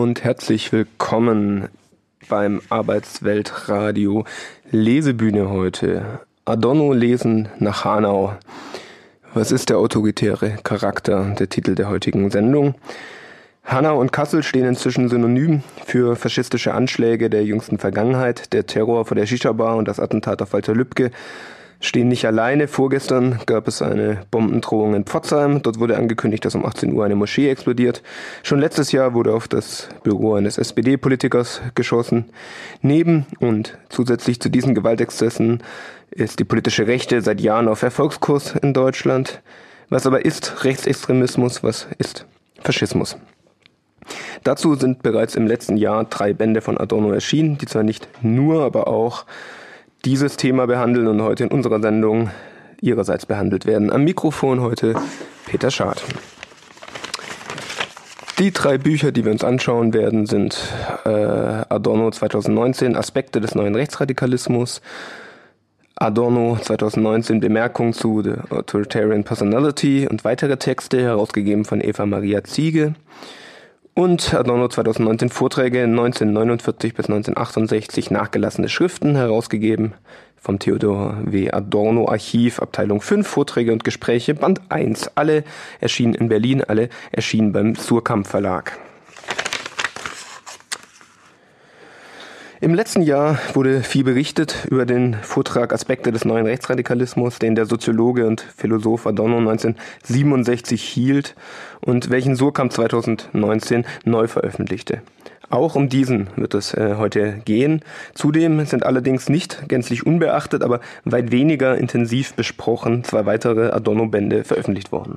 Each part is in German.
und herzlich willkommen beim Arbeitsweltradio Lesebühne heute. Adorno lesen nach Hanau. Was ist der autoritäre Charakter? Der Titel der heutigen Sendung. Hanau und Kassel stehen inzwischen synonym für faschistische Anschläge der jüngsten Vergangenheit. Der Terror vor der Shisha-Bar und das Attentat auf Walter Lübcke stehen nicht alleine. Vorgestern gab es eine Bombendrohung in Pforzheim. Dort wurde angekündigt, dass um 18 Uhr eine Moschee explodiert. Schon letztes Jahr wurde auf das Büro eines SPD-Politikers geschossen. Neben und zusätzlich zu diesen Gewaltexzessen ist die politische Rechte seit Jahren auf Erfolgskurs in Deutschland. Was aber ist Rechtsextremismus? Was ist Faschismus? Dazu sind bereits im letzten Jahr drei Bände von Adorno erschienen, die zwar nicht nur, aber auch dieses Thema behandeln und heute in unserer Sendung ihrerseits behandelt werden. Am Mikrofon heute Peter Schad. Die drei Bücher, die wir uns anschauen werden, sind äh, Adorno 2019 Aspekte des neuen Rechtsradikalismus, Adorno 2019 Bemerkung zu The Authoritarian Personality und weitere Texte, herausgegeben von Eva Maria Ziege und Adorno 2019 Vorträge 1949 bis 1968 nachgelassene Schriften herausgegeben vom Theodor W. Adorno Archiv, Abteilung 5, Vorträge und Gespräche, Band 1. Alle erschienen in Berlin, alle erschienen beim Surkamp Verlag. Im letzten Jahr wurde viel berichtet über den Vortrag Aspekte des neuen Rechtsradikalismus, den der Soziologe und Philosoph Adorno 1967 hielt und welchen Surkamp 2019 neu veröffentlichte. Auch um diesen wird es äh, heute gehen. Zudem sind allerdings nicht gänzlich unbeachtet, aber weit weniger intensiv besprochen zwei weitere Adorno-Bände veröffentlicht worden.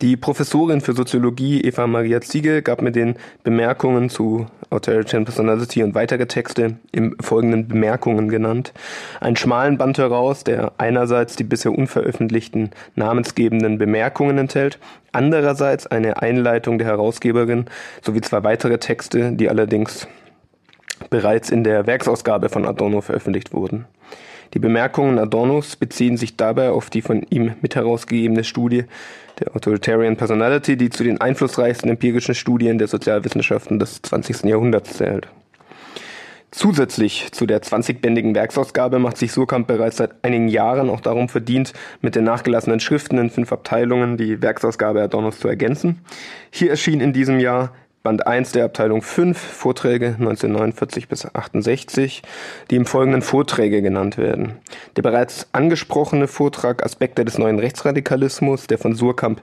Die Professorin für Soziologie Eva Maria Ziegel gab mir den Bemerkungen zu Authoritarian Personality und weitere Texte im folgenden Bemerkungen genannt, einen schmalen Band heraus, der einerseits die bisher unveröffentlichten namensgebenden Bemerkungen enthält, andererseits eine Einleitung der Herausgeberin sowie zwei weitere Texte, die allerdings bereits in der Werksausgabe von Adorno veröffentlicht wurden. Die Bemerkungen Adornos beziehen sich dabei auf die von ihm mit herausgegebene Studie der Authoritarian Personality, die zu den einflussreichsten empirischen Studien der Sozialwissenschaften des 20. Jahrhunderts zählt. Zusätzlich zu der 20-bändigen Werksausgabe macht sich Surkamp bereits seit einigen Jahren auch darum verdient, mit den nachgelassenen Schriften in fünf Abteilungen die Werksausgabe Adornos zu ergänzen. Hier erschien in diesem Jahr Band 1 der Abteilung 5, Vorträge 1949 bis 68, die im folgenden Vorträge genannt werden. Der bereits angesprochene Vortrag Aspekte des neuen Rechtsradikalismus, der von Surkamp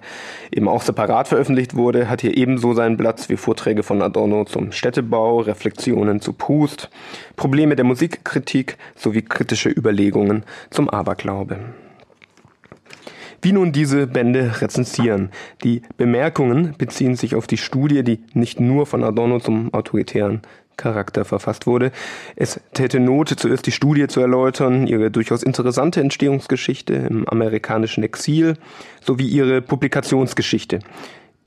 eben auch separat veröffentlicht wurde, hat hier ebenso seinen Platz wie Vorträge von Adorno zum Städtebau, Reflexionen zu Proust, Probleme der Musikkritik sowie kritische Überlegungen zum Aberglaube wie nun diese Bände rezensieren. Die Bemerkungen beziehen sich auf die Studie, die nicht nur von Adorno zum autoritären Charakter verfasst wurde. Es täte Not, zuerst die Studie zu erläutern, ihre durchaus interessante Entstehungsgeschichte im amerikanischen Exil sowie ihre Publikationsgeschichte.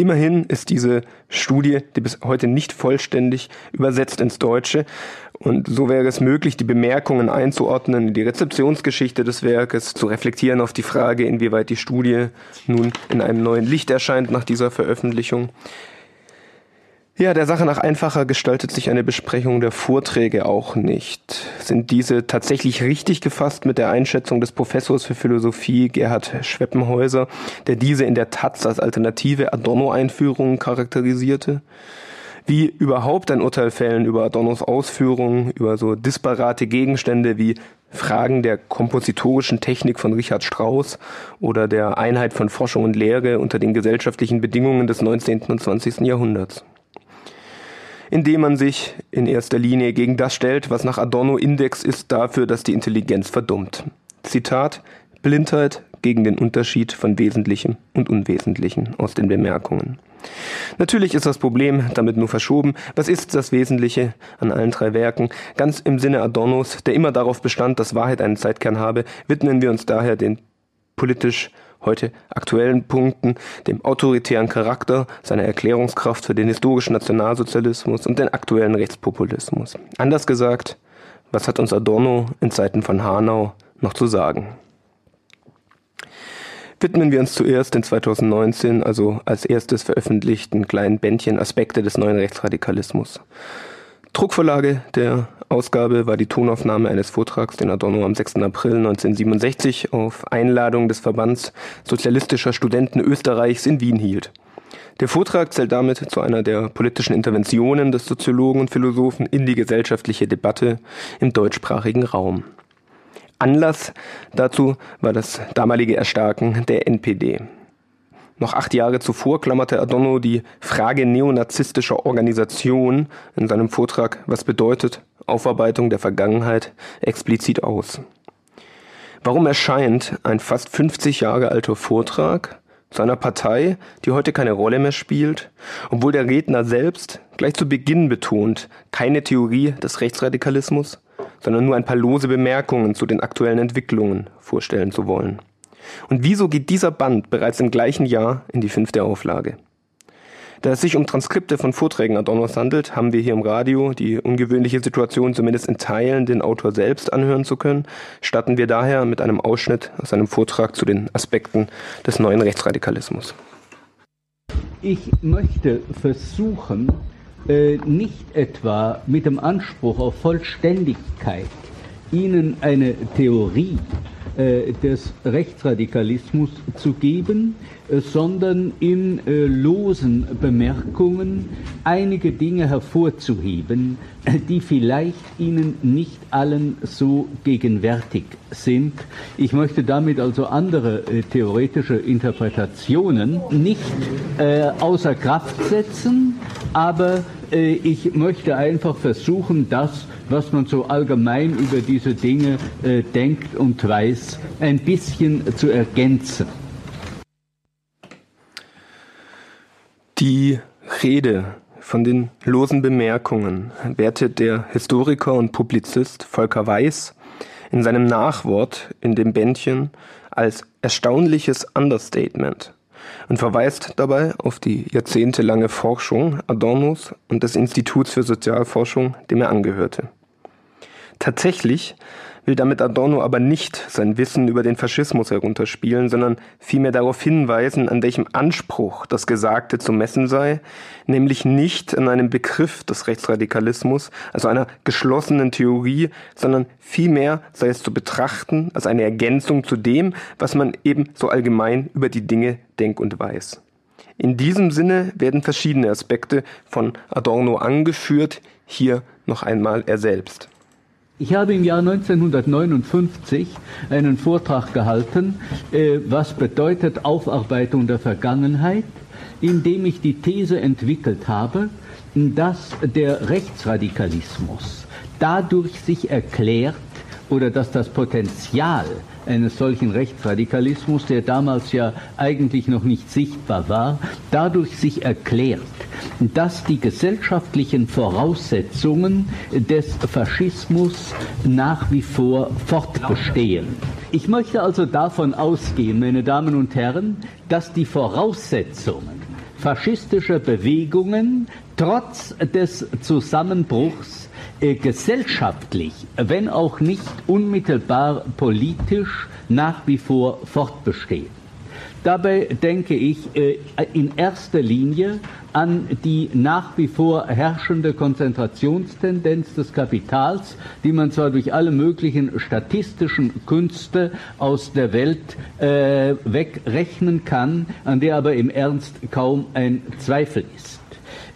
Immerhin ist diese Studie, die bis heute nicht vollständig übersetzt ins Deutsche, und so wäre es möglich, die Bemerkungen einzuordnen, die Rezeptionsgeschichte des Werkes, zu reflektieren auf die Frage, inwieweit die Studie nun in einem neuen Licht erscheint nach dieser Veröffentlichung. Ja, der Sache nach einfacher gestaltet sich eine Besprechung der Vorträge auch nicht. Sind diese tatsächlich richtig gefasst mit der Einschätzung des Professors für Philosophie Gerhard Schweppenhäuser, der diese in der Taz als alternative Adorno-Einführung charakterisierte? Wie überhaupt ein Urteil fällen über Adornos Ausführungen, über so disparate Gegenstände wie Fragen der kompositorischen Technik von Richard Strauss oder der Einheit von Forschung und Lehre unter den gesellschaftlichen Bedingungen des 19. und 20. Jahrhunderts indem man sich in erster Linie gegen das stellt, was nach Adorno Index ist dafür, dass die Intelligenz verdummt. Zitat Blindheit gegen den Unterschied von Wesentlichem und Unwesentlichen aus den Bemerkungen. Natürlich ist das Problem damit nur verschoben. Was ist das Wesentliche an allen drei Werken? Ganz im Sinne Adornos, der immer darauf bestand, dass Wahrheit einen Zeitkern habe, widmen wir uns daher den politisch heute aktuellen Punkten, dem autoritären Charakter, seiner Erklärungskraft für den historischen Nationalsozialismus und den aktuellen Rechtspopulismus. Anders gesagt, was hat uns Adorno in Zeiten von Hanau noch zu sagen? widmen wir uns zuerst in 2019, also als erstes veröffentlichten kleinen Bändchen Aspekte des neuen Rechtsradikalismus. Druckvorlage der Ausgabe war die Tonaufnahme eines Vortrags, den Adorno am 6. April 1967 auf Einladung des Verbands Sozialistischer Studenten Österreichs in Wien hielt. Der Vortrag zählt damit zu einer der politischen Interventionen des Soziologen und Philosophen in die gesellschaftliche Debatte im deutschsprachigen Raum. Anlass dazu war das damalige Erstarken der NPD. Noch acht Jahre zuvor klammerte Adorno die Frage neonazistischer Organisation in seinem Vortrag Was bedeutet Aufarbeitung der Vergangenheit explizit aus. Warum erscheint ein fast 50 Jahre alter Vortrag zu einer Partei, die heute keine Rolle mehr spielt, obwohl der Redner selbst gleich zu Beginn betont, keine Theorie des Rechtsradikalismus, sondern nur ein paar lose Bemerkungen zu den aktuellen Entwicklungen vorstellen zu wollen. Und wieso geht dieser Band bereits im gleichen Jahr in die fünfte Auflage? Da es sich um Transkripte von Vorträgen Adornos handelt, haben wir hier im Radio die ungewöhnliche Situation, zumindest in Teilen den Autor selbst anhören zu können, starten wir daher mit einem Ausschnitt aus einem Vortrag zu den Aspekten des neuen Rechtsradikalismus. Ich möchte versuchen, äh, nicht etwa mit dem Anspruch auf Vollständigkeit Ihnen eine Theorie äh, des Rechtsradikalismus zu geben, äh, sondern in äh, losen Bemerkungen einige Dinge hervorzuheben, die vielleicht Ihnen nicht allen so gegenwärtig sind. Ich möchte damit also andere theoretische Interpretationen nicht außer Kraft setzen, aber ich möchte einfach versuchen, das was man so allgemein über diese Dinge äh, denkt und weiß, ein bisschen zu ergänzen. Die Rede von den losen Bemerkungen wertet der Historiker und Publizist Volker Weiß in seinem Nachwort in dem Bändchen als erstaunliches Understatement und verweist dabei auf die jahrzehntelange Forschung Adornos und des Instituts für Sozialforschung, dem er angehörte. Tatsächlich will damit Adorno aber nicht sein Wissen über den Faschismus herunterspielen, sondern vielmehr darauf hinweisen, an welchem Anspruch das Gesagte zu messen sei, nämlich nicht an einem Begriff des Rechtsradikalismus, also einer geschlossenen Theorie, sondern vielmehr sei es zu betrachten als eine Ergänzung zu dem, was man eben so allgemein über die Dinge denkt und weiß. In diesem Sinne werden verschiedene Aspekte von Adorno angeführt, hier noch einmal er selbst. Ich habe im Jahr 1959 einen Vortrag gehalten, äh, was bedeutet Aufarbeitung der Vergangenheit, in dem ich die These entwickelt habe, dass der Rechtsradikalismus dadurch sich erklärt oder dass das Potenzial eines solchen Rechtsradikalismus, der damals ja eigentlich noch nicht sichtbar war, dadurch sich erklärt, dass die gesellschaftlichen Voraussetzungen des Faschismus nach wie vor fortbestehen. Ich möchte also davon ausgehen, meine Damen und Herren, dass die Voraussetzungen faschistischer Bewegungen trotz des Zusammenbruchs gesellschaftlich, wenn auch nicht unmittelbar politisch, nach wie vor fortbestehen. Dabei denke ich äh, in erster Linie an die nach wie vor herrschende Konzentrationstendenz des Kapitals, die man zwar durch alle möglichen statistischen Künste aus der Welt äh, wegrechnen kann, an der aber im Ernst kaum ein Zweifel ist.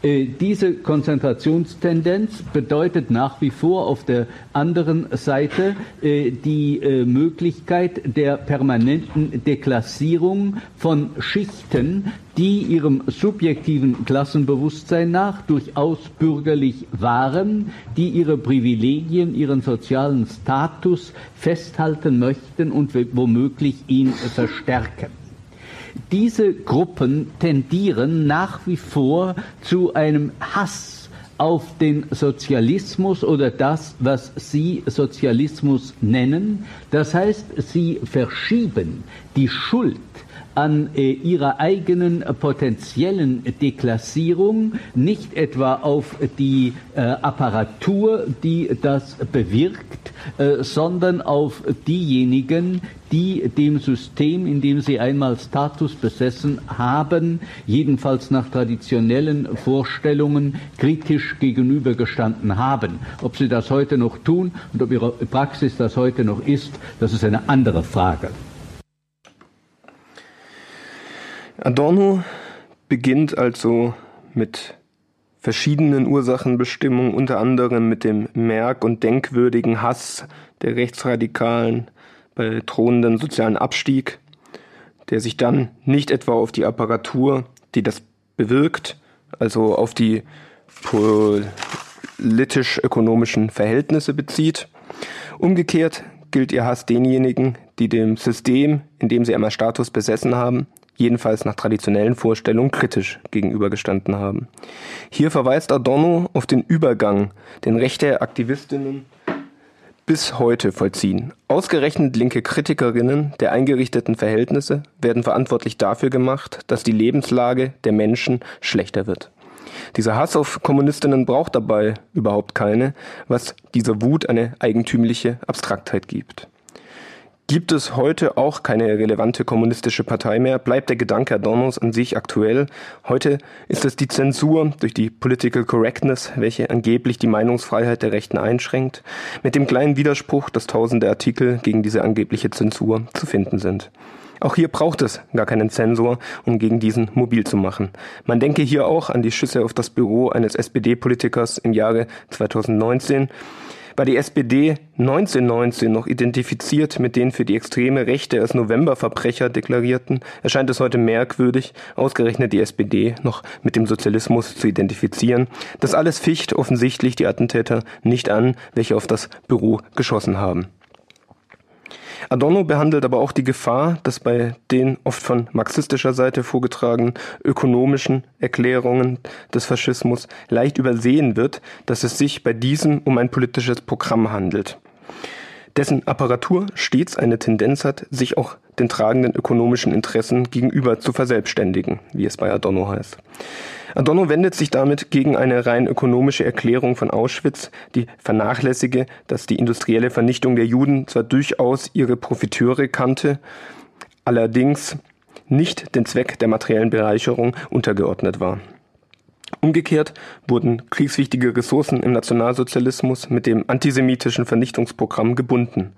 Äh, diese Konzentrationstendenz bedeutet nach wie vor auf der anderen Seite äh, die äh, Möglichkeit der permanenten Deklassierung von Schichten, die ihrem subjektiven Klassenbewusstsein nach durchaus bürgerlich waren, die ihre Privilegien, ihren sozialen Status festhalten möchten und womöglich ihn verstärken. Diese Gruppen tendieren nach wie vor zu einem Hass auf den Sozialismus oder das, was Sie Sozialismus nennen. Das heißt, sie verschieben die Schuld an äh, ihrer eigenen potenziellen Deklassierung, nicht etwa auf die äh, Apparatur, die das bewirkt, äh, sondern auf diejenigen, die dem System, in dem sie einmal Status besessen haben, jedenfalls nach traditionellen Vorstellungen kritisch gegenübergestanden haben. Ob sie das heute noch tun und ob ihre Praxis das heute noch ist, das ist eine andere Frage. Adorno beginnt also mit verschiedenen Ursachenbestimmungen, unter anderem mit dem merk- und denkwürdigen Hass der Rechtsradikalen bei drohenden sozialen Abstieg, der sich dann nicht etwa auf die Apparatur, die das bewirkt, also auf die politisch-ökonomischen Verhältnisse bezieht. Umgekehrt gilt ihr Hass denjenigen, die dem System, in dem sie einmal Status besessen haben, jedenfalls nach traditionellen Vorstellungen kritisch gegenübergestanden haben. Hier verweist Adorno auf den Übergang, den rechte Aktivistinnen bis heute vollziehen. Ausgerechnet linke Kritikerinnen der eingerichteten Verhältnisse werden verantwortlich dafür gemacht, dass die Lebenslage der Menschen schlechter wird. Dieser Hass auf Kommunistinnen braucht dabei überhaupt keine, was dieser Wut eine eigentümliche Abstraktheit gibt. Gibt es heute auch keine relevante kommunistische Partei mehr, bleibt der Gedanke Adornos an sich aktuell. Heute ist es die Zensur durch die Political Correctness, welche angeblich die Meinungsfreiheit der Rechten einschränkt, mit dem kleinen Widerspruch, dass tausende Artikel gegen diese angebliche Zensur zu finden sind. Auch hier braucht es gar keinen Zensor, um gegen diesen mobil zu machen. Man denke hier auch an die Schüsse auf das Büro eines SPD-Politikers im Jahre 2019, war die SPD 1919 noch identifiziert mit den für die extreme Rechte als Novemberverbrecher deklarierten, erscheint es heute merkwürdig, ausgerechnet die SPD noch mit dem Sozialismus zu identifizieren. Das alles ficht offensichtlich die Attentäter nicht an, welche auf das Büro geschossen haben. Adorno behandelt aber auch die Gefahr, dass bei den oft von marxistischer Seite vorgetragenen ökonomischen Erklärungen des Faschismus leicht übersehen wird, dass es sich bei diesem um ein politisches Programm handelt dessen Apparatur stets eine Tendenz hat, sich auch den tragenden ökonomischen Interessen gegenüber zu verselbstständigen, wie es bei Adorno heißt. Adorno wendet sich damit gegen eine rein ökonomische Erklärung von Auschwitz, die vernachlässige, dass die industrielle Vernichtung der Juden zwar durchaus ihre Profiteure kannte, allerdings nicht den Zweck der materiellen Bereicherung untergeordnet war. Umgekehrt wurden kriegswichtige Ressourcen im Nationalsozialismus mit dem antisemitischen Vernichtungsprogramm gebunden.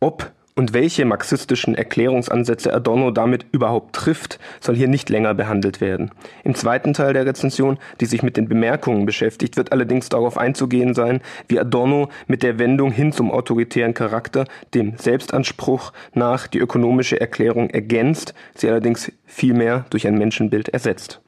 Ob und welche marxistischen Erklärungsansätze Adorno damit überhaupt trifft, soll hier nicht länger behandelt werden. Im zweiten Teil der Rezension, die sich mit den Bemerkungen beschäftigt, wird allerdings darauf einzugehen sein, wie Adorno mit der Wendung hin zum autoritären Charakter dem Selbstanspruch nach die ökonomische Erklärung ergänzt, sie allerdings vielmehr durch ein Menschenbild ersetzt.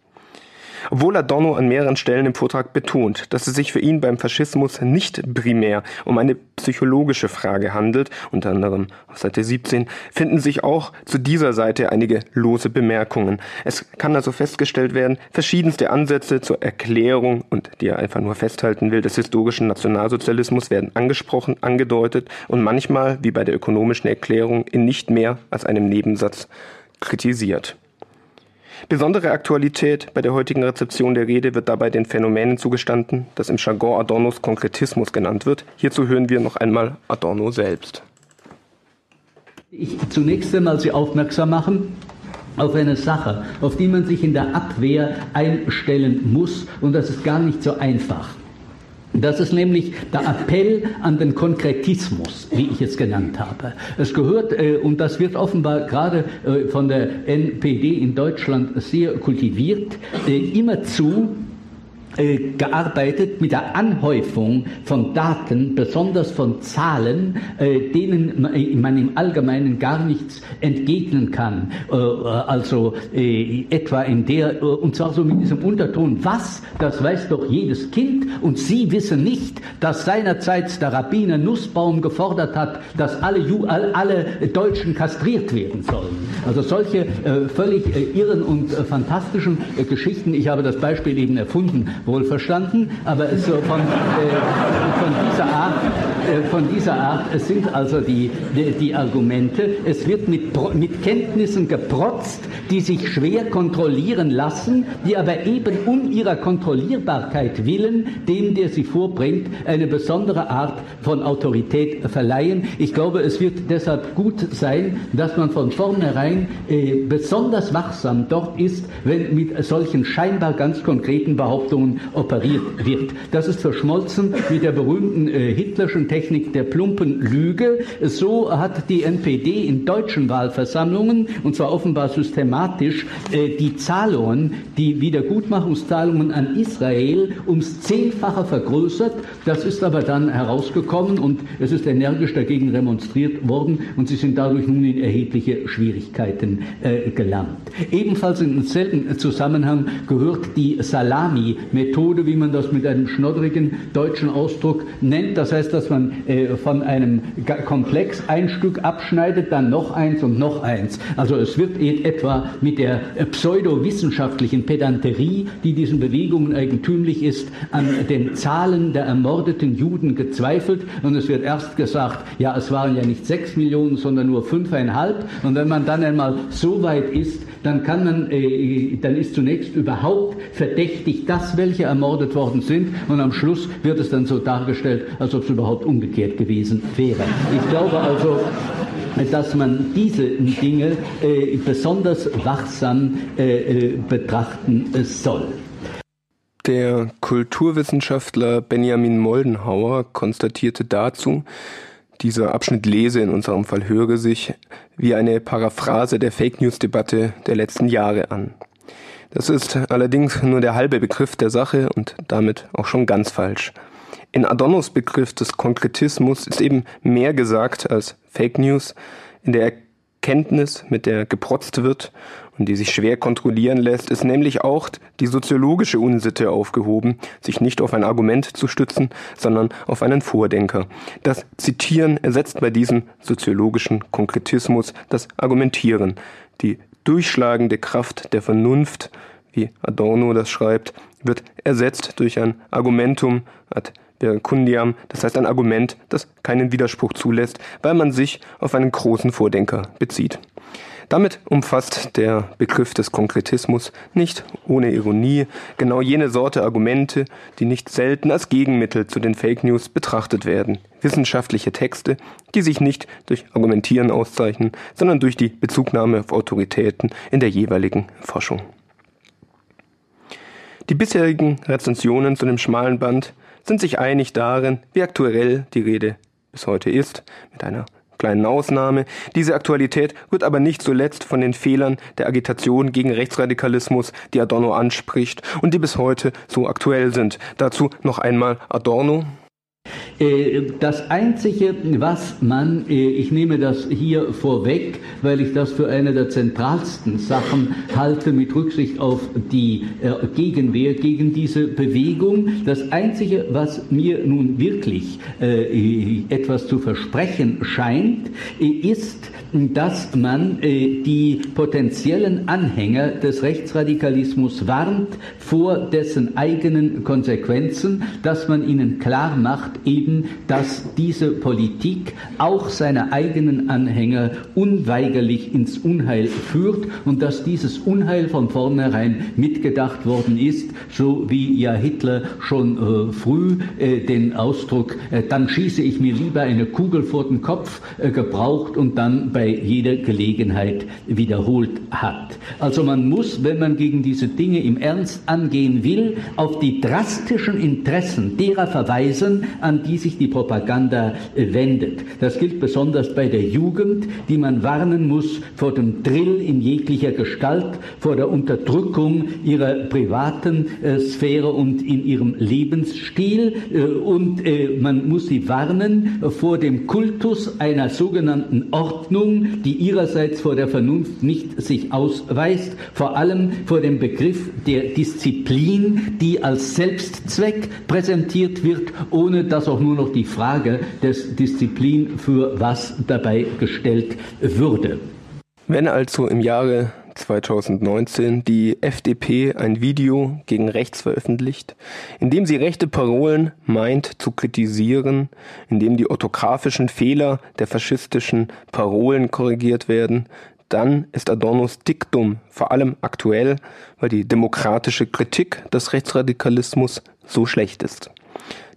Obwohl Adorno an mehreren Stellen im Vortrag betont, dass es sich für ihn beim Faschismus nicht primär um eine psychologische Frage handelt, unter anderem auf Seite 17, finden sich auch zu dieser Seite einige lose Bemerkungen. Es kann also festgestellt werden, verschiedenste Ansätze zur Erklärung und die er einfach nur festhalten will, des historischen Nationalsozialismus werden angesprochen, angedeutet und manchmal, wie bei der ökonomischen Erklärung, in nicht mehr als einem Nebensatz kritisiert. Besondere Aktualität bei der heutigen Rezeption der Rede wird dabei den Phänomenen zugestanden, das im Jargon Adornos Konkretismus genannt wird. Hierzu hören wir noch einmal Adorno selbst. Ich zunächst einmal Sie aufmerksam machen auf eine Sache, auf die man sich in der Abwehr einstellen muss und das ist gar nicht so einfach. Das ist nämlich der Appell an den Konkretismus, wie ich es genannt habe. Es gehört, äh, und das wird offenbar gerade äh, von der NPD in Deutschland sehr kultiviert, äh, immer zu gearbeitet mit der Anhäufung von Daten, besonders von Zahlen, äh, denen man im Allgemeinen gar nichts entgegnen kann. Äh, also etwa in der, und zwar so mit diesem Unterton, was, das weiß doch jedes Kind und Sie wissen nicht, dass seinerzeit der Rabbiner Nussbaum gefordert hat, dass alle, Ju alle Deutschen kastriert werden sollen. Also solche völlig irren und fantastischen Geschichten. Ich habe das Beispiel eben erfunden wohlverstanden, aber so von, äh, von dieser Art äh, von dieser Art sind also die, die, die Argumente. Es wird mit, mit Kenntnissen geprotzt, die sich schwer kontrollieren lassen, die aber eben um ihrer Kontrollierbarkeit willen dem, der sie vorbringt, eine besondere Art von Autorität verleihen. Ich glaube, es wird deshalb gut sein, dass man von vornherein äh, besonders wachsam dort ist, wenn mit solchen scheinbar ganz konkreten Behauptungen operiert wird. Das ist verschmolzen mit der berühmten äh, Hitlerschen Technik der plumpen Lüge. So hat die NPD in deutschen Wahlversammlungen, und zwar offenbar systematisch, äh, die Zahlungen, die Wiedergutmachungszahlungen an Israel ums Zehnfache vergrößert. Das ist aber dann herausgekommen und es ist energisch dagegen demonstriert worden und sie sind dadurch nun in erhebliche Schwierigkeiten äh, gelangt. Ebenfalls in demselben Zusammenhang gehört die Salami-Methode, wie man das mit einem schnoddrigen deutschen Ausdruck nennt. Das heißt, dass man äh, von einem Komplex ein Stück abschneidet, dann noch eins und noch eins. Also es wird etwa mit der pseudowissenschaftlichen Pedanterie, die diesen Bewegungen eigentümlich ist, an den Zahlen der ermordeten Juden gezweifelt und es wird erst gesagt, ja, es waren ja nicht sechs Millionen, sondern nur fünfeinhalb und wenn man dann einmal so weit ist, dann kann man, äh, dann ist zunächst überhaupt verdächtig, dass welche ermordet worden sind und am Schluss wird es dann so dargestellt, als ob es überhaupt umgekehrt gewesen wäre. Ich glaube also, dass man diese Dinge äh, besonders wachsam äh, äh betrachten soll. Der Kulturwissenschaftler Benjamin Moldenhauer konstatierte dazu, dieser Abschnitt lese, in unserem Fall höre sich, wie eine Paraphrase der Fake News-Debatte der letzten Jahre an. Das ist allerdings nur der halbe Begriff der Sache und damit auch schon ganz falsch. In Adornos Begriff des Konkretismus ist eben mehr gesagt als Fake News. In der Erkenntnis, mit der geprotzt wird und die sich schwer kontrollieren lässt, ist nämlich auch die soziologische Unsitte aufgehoben, sich nicht auf ein Argument zu stützen, sondern auf einen Vordenker. Das Zitieren ersetzt bei diesem soziologischen Konkretismus das Argumentieren. Die durchschlagende Kraft der Vernunft, wie Adorno das schreibt, wird ersetzt durch ein Argumentum ad Kundiam, das heißt ein Argument, das keinen Widerspruch zulässt, weil man sich auf einen großen Vordenker bezieht. Damit umfasst der Begriff des Konkretismus nicht ohne Ironie genau jene Sorte Argumente, die nicht selten als Gegenmittel zu den Fake News betrachtet werden. Wissenschaftliche Texte, die sich nicht durch Argumentieren auszeichnen, sondern durch die Bezugnahme auf Autoritäten in der jeweiligen Forschung. Die bisherigen Rezensionen zu dem schmalen Band sind sich einig darin, wie aktuell die Rede bis heute ist, mit einer kleinen Ausnahme. Diese Aktualität wird aber nicht zuletzt von den Fehlern der Agitation gegen Rechtsradikalismus, die Adorno anspricht und die bis heute so aktuell sind. Dazu noch einmal Adorno. Äh, das Einzige, was man, äh, ich nehme das hier vorweg, weil ich das für eine der zentralsten Sachen halte mit Rücksicht auf die äh, Gegenwehr gegen diese Bewegung, das Einzige, was mir nun wirklich etwas zu versprechen scheint, ist, dass man die potenziellen Anhänger des Rechtsradikalismus warnt vor dessen eigenen Konsequenzen, dass man ihnen klar macht, eben, dass diese Politik auch seine eigenen Anhänger unweigerlich ins Unheil führt und dass dieses Unheil von vornherein mitgedacht worden ist, so wie ja Hitler schon äh, früh äh, den Ausdruck, äh, dann schieße ich mir lieber eine Kugel vor den Kopf äh, gebraucht und dann bei jeder Gelegenheit wiederholt hat. Also man muss, wenn man gegen diese Dinge im Ernst angehen will, auf die drastischen Interessen derer verweisen, an die sich die Propaganda äh, wendet. Das gilt besonders bei der Jugend, die man warnen muss vor dem Drill in jeglicher Gestalt, vor der Unterdrückung ihrer privaten äh, Sphäre und in ihrem Lebensstil. Äh, und äh, man muss sie warnen vor dem Kultus einer sogenannten Ordnung, die ihrerseits vor der Vernunft nicht sich ausweist, vor allem vor dem Begriff der Disziplin, die als Selbstzweck präsentiert wird, ohne dass auch nur noch die Frage des Disziplin für was dabei gestellt würde. Wenn also im Jahre 2019 die FDP ein Video gegen rechts veröffentlicht, in dem sie rechte Parolen meint zu kritisieren, in dem die orthografischen Fehler der faschistischen Parolen korrigiert werden, dann ist Adornos Diktum vor allem aktuell, weil die demokratische Kritik des Rechtsradikalismus so schlecht ist.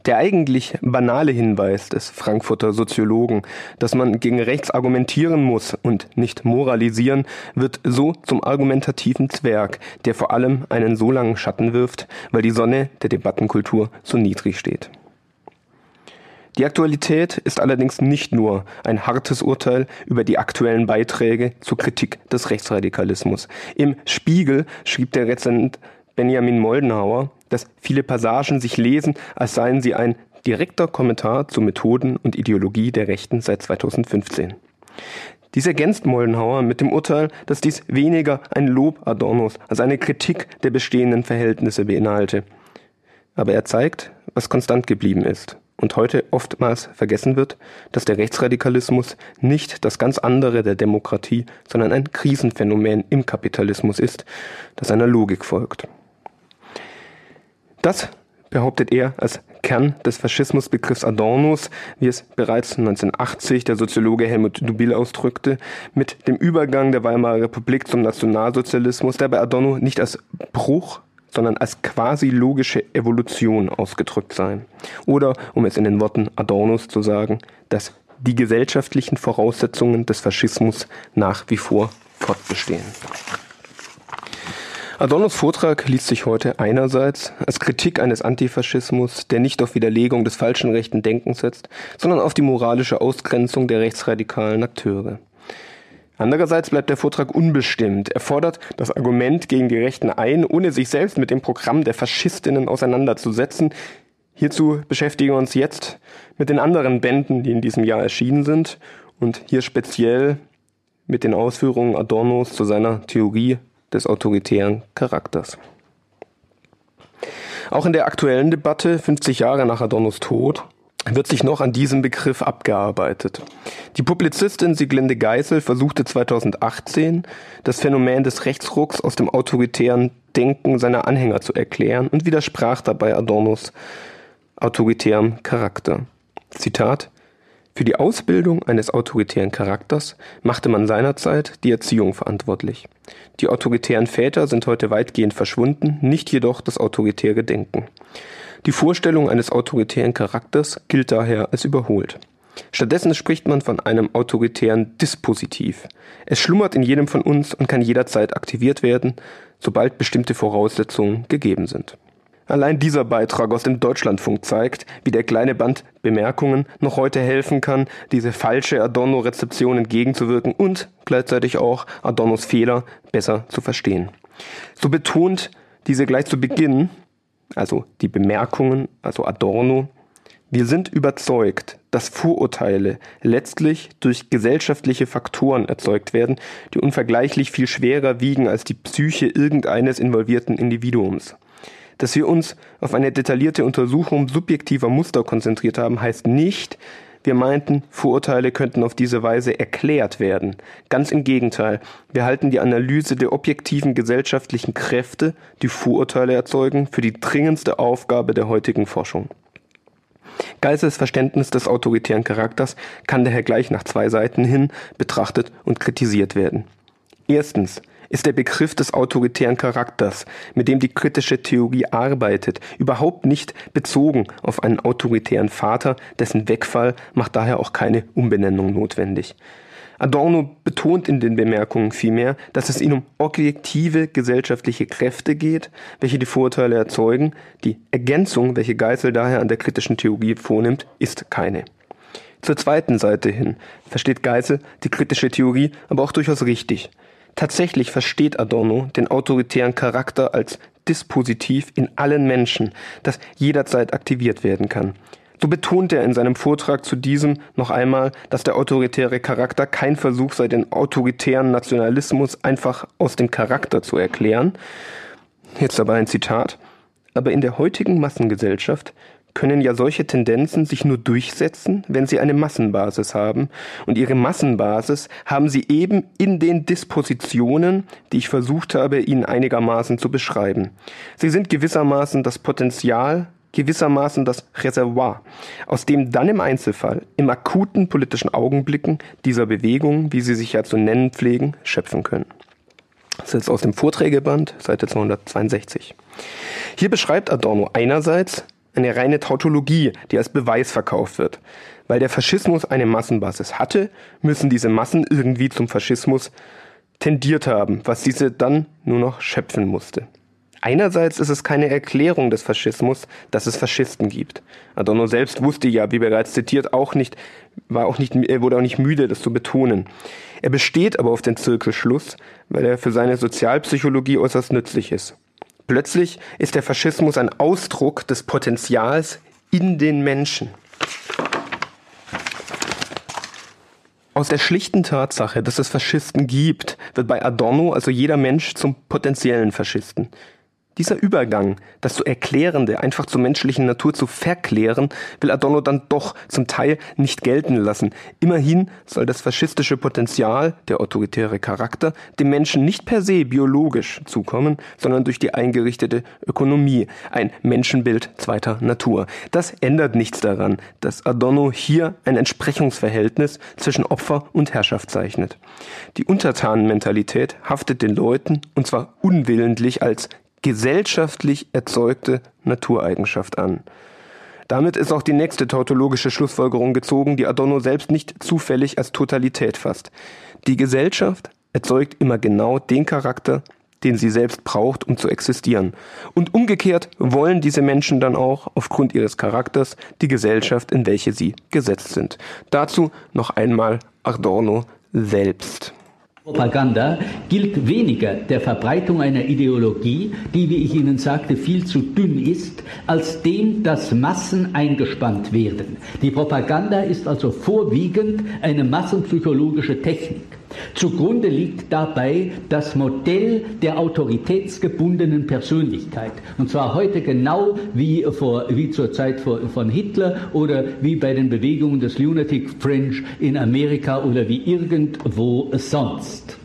Der eigentlich banale Hinweis des Frankfurter Soziologen, dass man gegen rechts argumentieren muss und nicht moralisieren, wird so zum argumentativen Zwerg, der vor allem einen so langen Schatten wirft, weil die Sonne der Debattenkultur so niedrig steht. Die Aktualität ist allerdings nicht nur ein hartes Urteil über die aktuellen Beiträge zur Kritik des Rechtsradikalismus. Im Spiegel schrieb der Rezensent Benjamin Moldenhauer, dass viele Passagen sich lesen, als seien sie ein direkter Kommentar zu Methoden und Ideologie der Rechten seit 2015. Dies ergänzt Moldenhauer mit dem Urteil, dass dies weniger ein Lob Adornos als eine Kritik der bestehenden Verhältnisse beinhalte. Aber er zeigt, was konstant geblieben ist und heute oftmals vergessen wird, dass der Rechtsradikalismus nicht das ganz andere der Demokratie, sondern ein Krisenphänomen im Kapitalismus ist, das einer Logik folgt. Das behauptet er als Kern des Faschismusbegriffs Adornos, wie es bereits 1980 der Soziologe Helmut Dubil ausdrückte, mit dem Übergang der Weimarer Republik zum Nationalsozialismus, der bei Adorno nicht als Bruch, sondern als quasi logische Evolution ausgedrückt sei. Oder, um es in den Worten Adornos zu sagen, dass die gesellschaftlichen Voraussetzungen des Faschismus nach wie vor fortbestehen. Adornos Vortrag liest sich heute einerseits als Kritik eines Antifaschismus, der nicht auf Widerlegung des falschen rechten Denkens setzt, sondern auf die moralische Ausgrenzung der rechtsradikalen Akteure. Andererseits bleibt der Vortrag unbestimmt. Er fordert das Argument gegen die Rechten ein, ohne sich selbst mit dem Programm der Faschistinnen auseinanderzusetzen. Hierzu beschäftigen wir uns jetzt mit den anderen Bänden, die in diesem Jahr erschienen sind und hier speziell mit den Ausführungen Adornos zu seiner Theorie des autoritären Charakters. Auch in der aktuellen Debatte, 50 Jahre nach Adornos Tod, wird sich noch an diesem Begriff abgearbeitet. Die Publizistin Sieglinde Geisel versuchte 2018, das Phänomen des Rechtsrucks aus dem autoritären Denken seiner Anhänger zu erklären und widersprach dabei Adornos autoritärem Charakter. Zitat für die Ausbildung eines autoritären Charakters machte man seinerzeit die Erziehung verantwortlich. Die autoritären Väter sind heute weitgehend verschwunden, nicht jedoch das autoritäre Denken. Die Vorstellung eines autoritären Charakters gilt daher als überholt. Stattdessen spricht man von einem autoritären Dispositiv. Es schlummert in jedem von uns und kann jederzeit aktiviert werden, sobald bestimmte Voraussetzungen gegeben sind. Allein dieser Beitrag aus dem Deutschlandfunk zeigt, wie der kleine Band Bemerkungen noch heute helfen kann, diese falsche Adorno-Rezeption entgegenzuwirken und gleichzeitig auch Adornos Fehler besser zu verstehen. So betont diese gleich zu Beginn, also die Bemerkungen, also Adorno, wir sind überzeugt, dass Vorurteile letztlich durch gesellschaftliche Faktoren erzeugt werden, die unvergleichlich viel schwerer wiegen als die Psyche irgendeines involvierten Individuums. Dass wir uns auf eine detaillierte Untersuchung subjektiver Muster konzentriert haben, heißt nicht, wir meinten, Vorurteile könnten auf diese Weise erklärt werden. Ganz im Gegenteil. Wir halten die Analyse der objektiven gesellschaftlichen Kräfte, die Vorurteile erzeugen, für die dringendste Aufgabe der heutigen Forschung. Geisels Verständnis des autoritären Charakters kann daher gleich nach zwei Seiten hin betrachtet und kritisiert werden. Erstens ist der Begriff des autoritären Charakters, mit dem die kritische Theorie arbeitet, überhaupt nicht bezogen auf einen autoritären Vater, dessen Wegfall macht daher auch keine Umbenennung notwendig. Adorno betont in den Bemerkungen vielmehr, dass es ihm um objektive gesellschaftliche Kräfte geht, welche die Vorurteile erzeugen. Die Ergänzung, welche Geisel daher an der kritischen Theorie vornimmt, ist keine. Zur zweiten Seite hin versteht Geisel die kritische Theorie aber auch durchaus richtig. Tatsächlich versteht Adorno den autoritären Charakter als Dispositiv in allen Menschen, das jederzeit aktiviert werden kann. So betont er in seinem Vortrag zu diesem noch einmal, dass der autoritäre Charakter kein Versuch sei, den autoritären Nationalismus einfach aus dem Charakter zu erklären. Jetzt aber ein Zitat. Aber in der heutigen Massengesellschaft können ja solche Tendenzen sich nur durchsetzen, wenn sie eine Massenbasis haben. Und ihre Massenbasis haben sie eben in den Dispositionen, die ich versucht habe, ihnen einigermaßen zu beschreiben. Sie sind gewissermaßen das Potenzial, gewissermaßen das Reservoir, aus dem dann im Einzelfall, im akuten politischen Augenblicken dieser Bewegung, wie sie sich ja zu nennen pflegen, schöpfen können. Das ist jetzt aus dem Vorträgeband, Seite 262. Hier beschreibt Adorno einerseits eine reine Tautologie, die als Beweis verkauft wird. Weil der Faschismus eine Massenbasis hatte, müssen diese Massen irgendwie zum Faschismus tendiert haben, was diese dann nur noch schöpfen musste. Einerseits ist es keine Erklärung des Faschismus, dass es Faschisten gibt. Adorno selbst wusste ja, wie bereits zitiert, auch nicht, war auch nicht, er wurde auch nicht müde, das zu betonen. Er besteht aber auf den Zirkelschluss, weil er für seine Sozialpsychologie äußerst nützlich ist. Plötzlich ist der Faschismus ein Ausdruck des Potenzials in den Menschen. Aus der schlichten Tatsache, dass es Faschisten gibt, wird bei Adorno also jeder Mensch zum potenziellen Faschisten. Dieser Übergang, das zu Erklärende einfach zur menschlichen Natur zu verklären, will Adorno dann doch zum Teil nicht gelten lassen. Immerhin soll das faschistische Potenzial, der autoritäre Charakter, dem Menschen nicht per se biologisch zukommen, sondern durch die eingerichtete Ökonomie, ein Menschenbild zweiter Natur. Das ändert nichts daran, dass Adorno hier ein Entsprechungsverhältnis zwischen Opfer und Herrschaft zeichnet. Die Untertanenmentalität haftet den Leuten, und zwar unwillentlich als gesellschaftlich erzeugte Natureigenschaft an. Damit ist auch die nächste tautologische Schlussfolgerung gezogen, die Adorno selbst nicht zufällig als Totalität fasst. Die Gesellschaft erzeugt immer genau den Charakter, den sie selbst braucht, um zu existieren. Und umgekehrt wollen diese Menschen dann auch aufgrund ihres Charakters die Gesellschaft, in welche sie gesetzt sind. Dazu noch einmal Adorno selbst. Propaganda gilt weniger der Verbreitung einer Ideologie, die, wie ich Ihnen sagte, viel zu dünn ist, als dem, dass Massen eingespannt werden. Die Propaganda ist also vorwiegend eine massenpsychologische Technik. Zugrunde liegt dabei das Modell der autoritätsgebundenen Persönlichkeit. Und zwar heute genau wie, vor, wie zur Zeit von Hitler oder wie bei den Bewegungen des Lunatic Fringe in Amerika oder wie irgendwo sonst.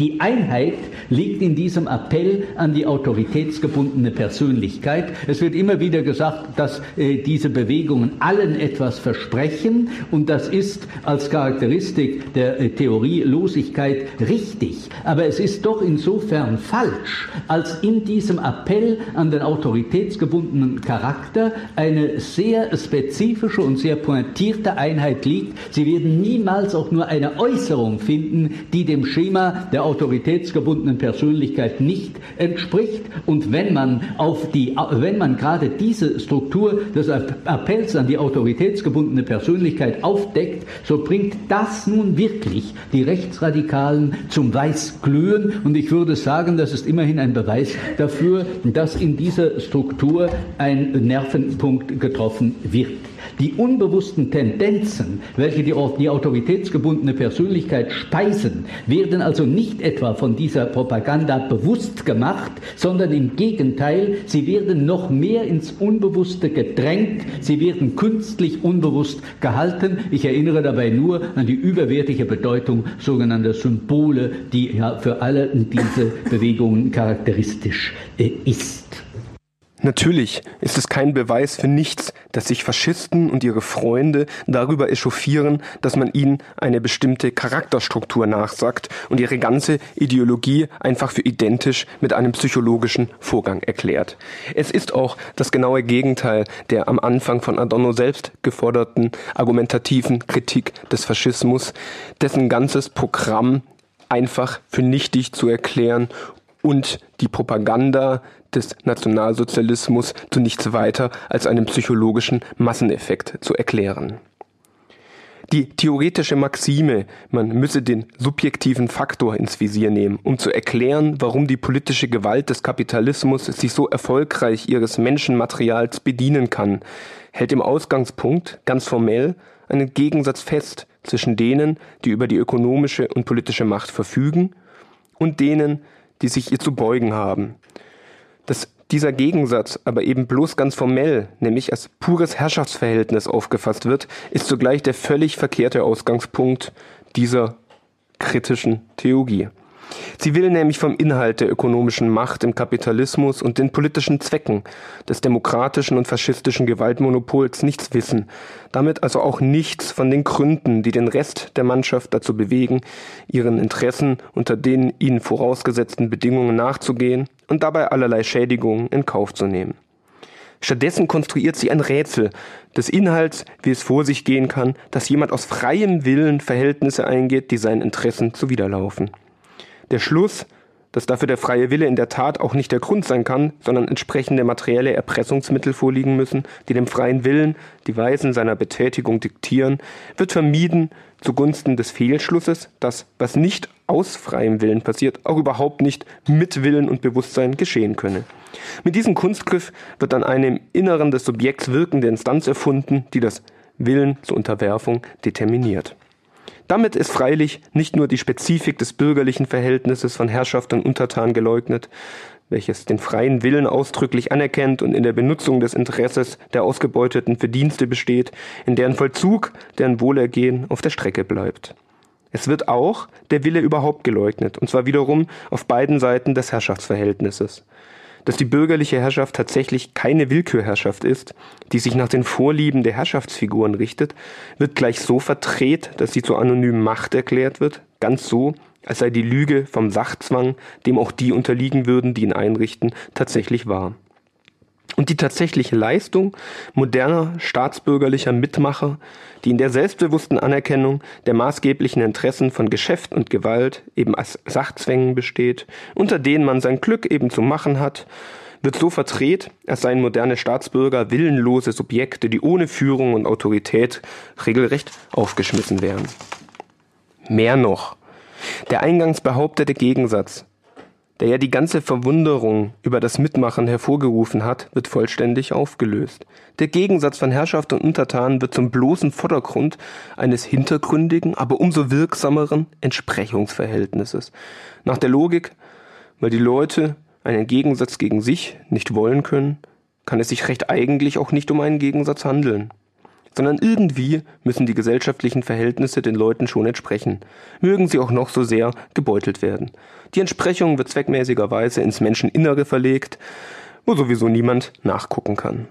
Die Einheit liegt in diesem Appell an die autoritätsgebundene Persönlichkeit. Es wird immer wieder gesagt, dass äh, diese Bewegungen allen etwas versprechen und das ist als Charakteristik der äh, Theorielosigkeit richtig. Aber es ist doch insofern falsch, als in diesem Appell an den autoritätsgebundenen Charakter eine sehr spezifische und sehr pointierte Einheit liegt. Sie werden niemals auch nur eine Äußerung finden, die dem Schema der autoritätsgebundenen Persönlichkeit nicht entspricht. Und wenn man auf die, wenn man gerade diese Struktur des Appells an die autoritätsgebundene Persönlichkeit aufdeckt, so bringt das nun wirklich die Rechtsradikalen zum Weißglühen. Und ich würde sagen, das ist immerhin ein Beweis dafür, dass in dieser Struktur ein Nervenpunkt getroffen wird. Die unbewussten Tendenzen, welche die, die autoritätsgebundene Persönlichkeit speisen, werden also nicht etwa von dieser Propaganda bewusst gemacht, sondern im Gegenteil, sie werden noch mehr ins Unbewusste gedrängt, sie werden künstlich unbewusst gehalten. Ich erinnere dabei nur an die überwertige Bedeutung sogenannter Symbole, die ja für alle diese Bewegungen charakteristisch äh, ist. Natürlich ist es kein Beweis für nichts, dass sich Faschisten und ihre Freunde darüber echauffieren, dass man ihnen eine bestimmte Charakterstruktur nachsagt und ihre ganze Ideologie einfach für identisch mit einem psychologischen Vorgang erklärt. Es ist auch das genaue Gegenteil der am Anfang von Adorno selbst geforderten argumentativen Kritik des Faschismus, dessen ganzes Programm einfach für nichtig zu erklären und die Propaganda des Nationalsozialismus zu nichts weiter als einem psychologischen Masseneffekt zu erklären. Die theoretische Maxime, man müsse den subjektiven Faktor ins Visier nehmen, um zu erklären, warum die politische Gewalt des Kapitalismus sich so erfolgreich ihres Menschenmaterials bedienen kann, hält im Ausgangspunkt ganz formell einen Gegensatz fest zwischen denen, die über die ökonomische und politische Macht verfügen, und denen, die sich ihr zu beugen haben. Das dieser Gegensatz aber eben bloß ganz formell, nämlich als pures Herrschaftsverhältnis aufgefasst wird, ist zugleich der völlig verkehrte Ausgangspunkt dieser kritischen Theologie. Sie will nämlich vom Inhalt der ökonomischen Macht im Kapitalismus und den politischen Zwecken des demokratischen und faschistischen Gewaltmonopols nichts wissen, damit also auch nichts von den Gründen, die den Rest der Mannschaft dazu bewegen, ihren Interessen unter den ihnen vorausgesetzten Bedingungen nachzugehen und dabei allerlei Schädigungen in Kauf zu nehmen. Stattdessen konstruiert sie ein Rätsel des Inhalts, wie es vor sich gehen kann, dass jemand aus freiem Willen Verhältnisse eingeht, die seinen Interessen zuwiderlaufen. Der Schluss, dass dafür der freie Wille in der Tat auch nicht der Grund sein kann, sondern entsprechende materielle Erpressungsmittel vorliegen müssen, die dem freien Willen die Weisen seiner Betätigung diktieren, wird vermieden zugunsten des Fehlschlusses, dass was nicht aus freiem Willen passiert, auch überhaupt nicht mit Willen und Bewusstsein geschehen könne. Mit diesem Kunstgriff wird dann eine im Inneren des Subjekts wirkende Instanz erfunden, die das Willen zur Unterwerfung determiniert. Damit ist freilich nicht nur die Spezifik des bürgerlichen Verhältnisses von Herrschaft und Untertan geleugnet, welches den freien Willen ausdrücklich anerkennt und in der Benutzung des Interesses der Ausgebeuteten für Dienste besteht, in deren Vollzug deren Wohlergehen auf der Strecke bleibt. Es wird auch der Wille überhaupt geleugnet, und zwar wiederum auf beiden Seiten des Herrschaftsverhältnisses dass die bürgerliche Herrschaft tatsächlich keine Willkürherrschaft ist, die sich nach den Vorlieben der Herrschaftsfiguren richtet, wird gleich so verdreht, dass sie zur anonymen Macht erklärt wird, ganz so, als sei die Lüge vom Sachzwang, dem auch die unterliegen würden, die ihn einrichten, tatsächlich wahr. Und die tatsächliche Leistung moderner staatsbürgerlicher Mitmacher, die in der selbstbewussten Anerkennung der maßgeblichen Interessen von Geschäft und Gewalt eben als Sachzwängen besteht, unter denen man sein Glück eben zu machen hat, wird so verdreht, als seien moderne Staatsbürger willenlose Subjekte, die ohne Führung und Autorität regelrecht aufgeschmissen wären. Mehr noch, der eingangs behauptete Gegensatz der ja die ganze Verwunderung über das Mitmachen hervorgerufen hat, wird vollständig aufgelöst. Der Gegensatz von Herrschaft und Untertan wird zum bloßen Vordergrund eines hintergründigen, aber umso wirksameren Entsprechungsverhältnisses. Nach der Logik, weil die Leute einen Gegensatz gegen sich nicht wollen können, kann es sich recht eigentlich auch nicht um einen Gegensatz handeln sondern irgendwie müssen die gesellschaftlichen Verhältnisse den Leuten schon entsprechen, mögen sie auch noch so sehr gebeutelt werden. Die Entsprechung wird zweckmäßigerweise ins Menscheninnere verlegt, wo sowieso niemand nachgucken kann.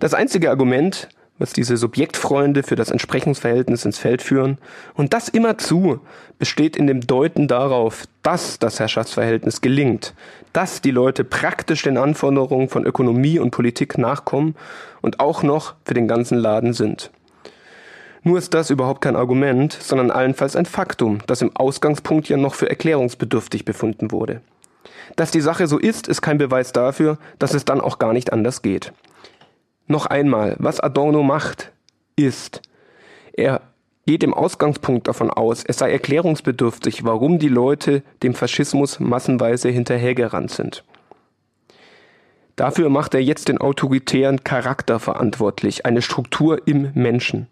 Das einzige Argument, was diese Subjektfreunde für das Entsprechungsverhältnis ins Feld führen, und das immerzu besteht in dem Deuten darauf, dass das Herrschaftsverhältnis gelingt, dass die Leute praktisch den Anforderungen von Ökonomie und Politik nachkommen und auch noch für den ganzen Laden sind. Nur ist das überhaupt kein Argument, sondern allenfalls ein Faktum, das im Ausgangspunkt ja noch für erklärungsbedürftig befunden wurde. Dass die Sache so ist, ist kein Beweis dafür, dass es dann auch gar nicht anders geht. Noch einmal, was Adorno macht, ist, er geht im Ausgangspunkt davon aus, es sei erklärungsbedürftig, warum die Leute dem Faschismus massenweise hinterhergerannt sind. Dafür macht er jetzt den autoritären Charakter verantwortlich, eine Struktur im Menschen.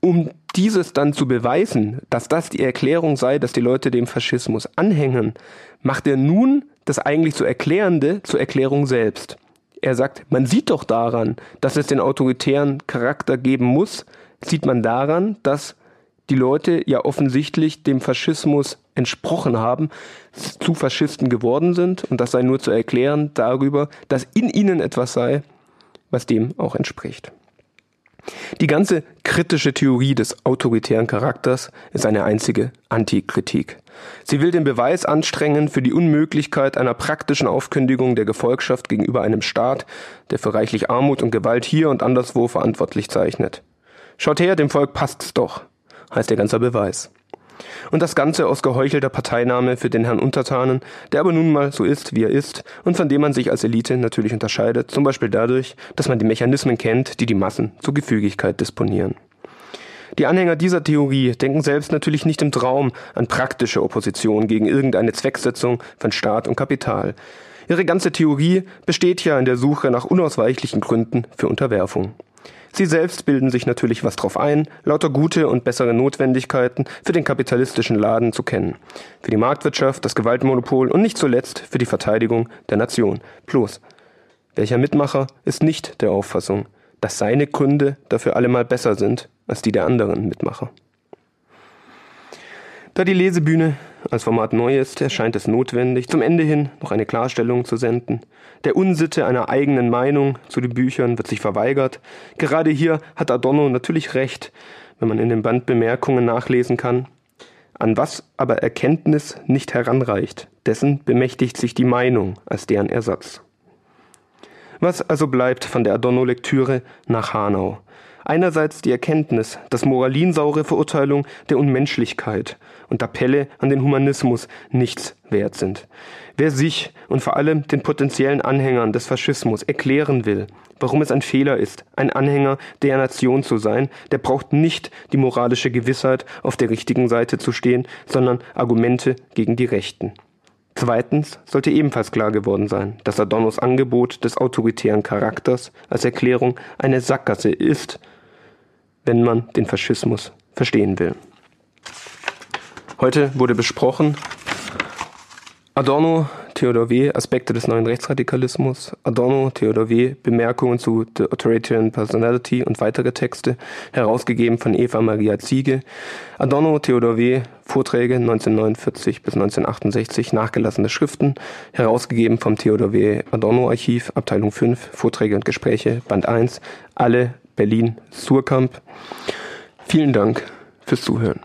Um dieses dann zu beweisen, dass das die Erklärung sei, dass die Leute dem Faschismus anhängen, macht er nun das eigentlich zu Erklärende zur Erklärung selbst. Er sagt, man sieht doch daran, dass es den autoritären Charakter geben muss, sieht man daran, dass die Leute ja offensichtlich dem Faschismus entsprochen haben, zu Faschisten geworden sind und das sei nur zu erklären darüber, dass in ihnen etwas sei, was dem auch entspricht. Die ganze kritische Theorie des autoritären Charakters ist eine einzige Antikritik. Sie will den Beweis anstrengen für die Unmöglichkeit einer praktischen Aufkündigung der Gefolgschaft gegenüber einem Staat, der für reichlich Armut und Gewalt hier und anderswo verantwortlich zeichnet. Schaut her, dem Volk passt's doch, heißt der ganze Beweis. Und das Ganze aus geheuchelter Parteinahme für den Herrn Untertanen, der aber nun mal so ist, wie er ist und von dem man sich als Elite natürlich unterscheidet, zum Beispiel dadurch, dass man die Mechanismen kennt, die die Massen zur Gefügigkeit disponieren. Die Anhänger dieser Theorie denken selbst natürlich nicht im Traum an praktische Opposition gegen irgendeine Zwecksetzung von Staat und Kapital. Ihre ganze Theorie besteht ja in der Suche nach unausweichlichen Gründen für Unterwerfung. Sie selbst bilden sich natürlich was drauf ein, lauter gute und bessere Notwendigkeiten für den kapitalistischen Laden zu kennen. Für die Marktwirtschaft, das Gewaltmonopol und nicht zuletzt für die Verteidigung der Nation. Plus, Welcher Mitmacher ist nicht der Auffassung, dass seine Gründe dafür allemal besser sind als die der anderen Mitmacher? Da die Lesebühne als Format neu ist, erscheint es notwendig, zum Ende hin noch eine Klarstellung zu senden. Der Unsitte einer eigenen Meinung zu den Büchern wird sich verweigert. Gerade hier hat Adorno natürlich recht, wenn man in den Band Bemerkungen nachlesen kann. An was aber Erkenntnis nicht heranreicht, dessen bemächtigt sich die Meinung als deren Ersatz. Was also bleibt von der Adorno-Lektüre nach Hanau? Einerseits die Erkenntnis, dass moralinsaure Verurteilung der Unmenschlichkeit und Appelle an den Humanismus nichts wert sind. Wer sich und vor allem den potenziellen Anhängern des Faschismus erklären will, warum es ein Fehler ist, ein Anhänger der Nation zu sein, der braucht nicht die moralische Gewissheit, auf der richtigen Seite zu stehen, sondern Argumente gegen die Rechten. Zweitens sollte ebenfalls klar geworden sein, dass Adornos Angebot des autoritären Charakters als Erklärung eine Sackgasse ist, wenn man den Faschismus verstehen will. Heute wurde besprochen Adorno, Theodor W., Aspekte des neuen Rechtsradikalismus, Adorno, Theodor W., Bemerkungen zu The Authoritarian Personality und weitere Texte, herausgegeben von Eva Maria Ziege, Adorno, Theodor W., Vorträge 1949 bis 1968, nachgelassene Schriften, herausgegeben vom Theodor W. Adorno Archiv, Abteilung 5, Vorträge und Gespräche, Band 1, alle Berlin, Surkamp. Vielen Dank fürs Zuhören.